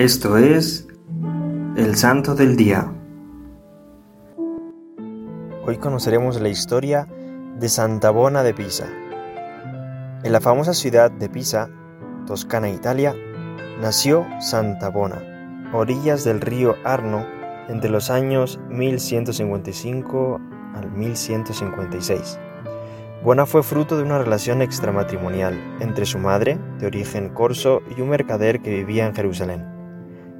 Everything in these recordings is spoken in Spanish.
Esto es el Santo del Día. Hoy conoceremos la historia de Santa Bona de Pisa. En la famosa ciudad de Pisa, Toscana, Italia, nació Santa Bona, orillas del río Arno, entre los años 1155 al 1156. Bona fue fruto de una relación extramatrimonial entre su madre, de origen corso, y un mercader que vivía en Jerusalén.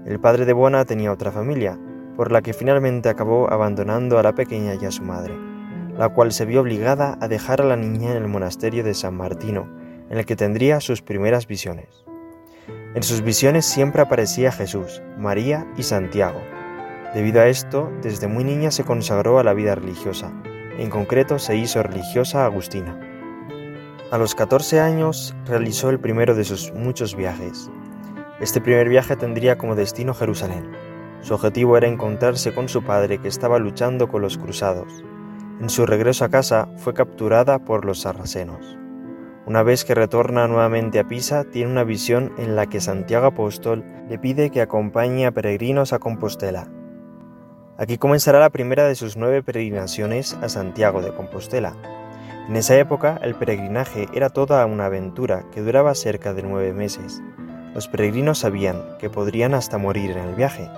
El padre de Bona tenía otra familia, por la que finalmente acabó abandonando a la pequeña y a su madre, la cual se vio obligada a dejar a la niña en el monasterio de San Martino, en el que tendría sus primeras visiones. En sus visiones siempre aparecía Jesús, María y Santiago. Debido a esto, desde muy niña se consagró a la vida religiosa, en concreto se hizo religiosa agustina. A los 14 años realizó el primero de sus muchos viajes. Este primer viaje tendría como destino Jerusalén. Su objetivo era encontrarse con su padre que estaba luchando con los cruzados. En su regreso a casa fue capturada por los sarracenos. Una vez que retorna nuevamente a Pisa, tiene una visión en la que Santiago Apóstol le pide que acompañe a peregrinos a Compostela, Aquí comenzará la primera de sus nueve peregrinaciones a Santiago de Compostela. En esa época el peregrinaje era toda una aventura que duraba cerca de nueve meses. Los peregrinos sabían que podrían hasta morir en el viaje.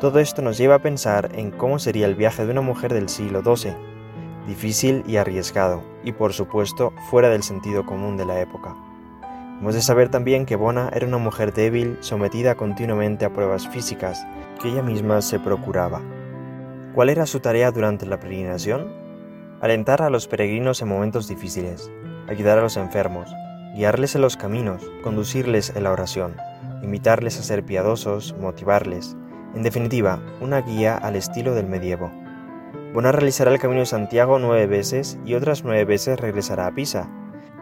Todo esto nos lleva a pensar en cómo sería el viaje de una mujer del siglo XII, difícil y arriesgado, y por supuesto fuera del sentido común de la época. Hemos de saber también que Bona era una mujer débil, sometida continuamente a pruebas físicas que ella misma se procuraba. ¿Cuál era su tarea durante la peregrinación? Alentar a los peregrinos en momentos difíciles, ayudar a los enfermos, guiarles en los caminos, conducirles en la oración, invitarles a ser piadosos, motivarles, en definitiva, una guía al estilo del medievo. Bona realizará el Camino de Santiago nueve veces y otras nueve veces regresará a Pisa.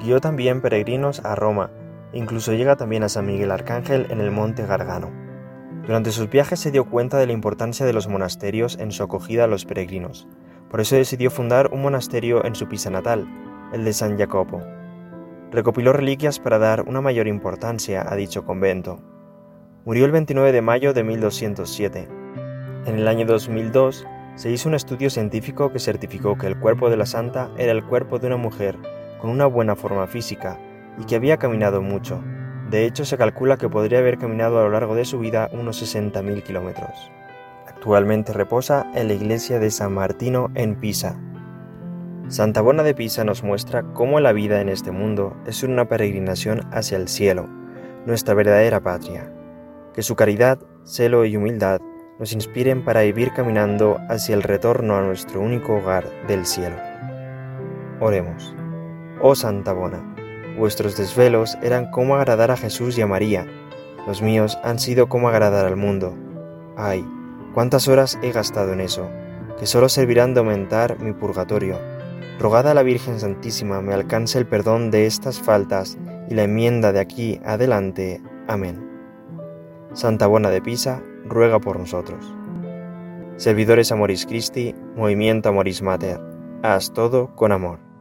Guió también peregrinos a Roma, incluso llega también a San Miguel Arcángel en el monte Gargano. Durante sus viajes se dio cuenta de la importancia de los monasterios en su acogida a los peregrinos. Por eso decidió fundar un monasterio en su Pisa natal, el de San Jacopo. Recopiló reliquias para dar una mayor importancia a dicho convento. Murió el 29 de mayo de 1207. En el año 2002 se hizo un estudio científico que certificó que el cuerpo de la santa era el cuerpo de una mujer con una buena forma física y que había caminado mucho, de hecho, se calcula que podría haber caminado a lo largo de su vida unos 60.000 kilómetros. Actualmente reposa en la iglesia de San Martino en Pisa. Santa Bona de Pisa nos muestra cómo la vida en este mundo es una peregrinación hacia el cielo, nuestra verdadera patria. Que su caridad, celo y humildad nos inspiren para vivir caminando hacia el retorno a nuestro único hogar del cielo. Oremos. Oh Santa Bona, Vuestros desvelos eran cómo agradar a Jesús y a María. Los míos han sido cómo agradar al mundo. Ay, cuántas horas he gastado en eso, que solo servirán de aumentar mi purgatorio. Rogad a la Virgen Santísima me alcance el perdón de estas faltas y la enmienda de aquí adelante. Amén. Santa Bona de Pisa, ruega por nosotros. Servidores Amoris Christi, Movimiento Amoris Mater, haz todo con amor.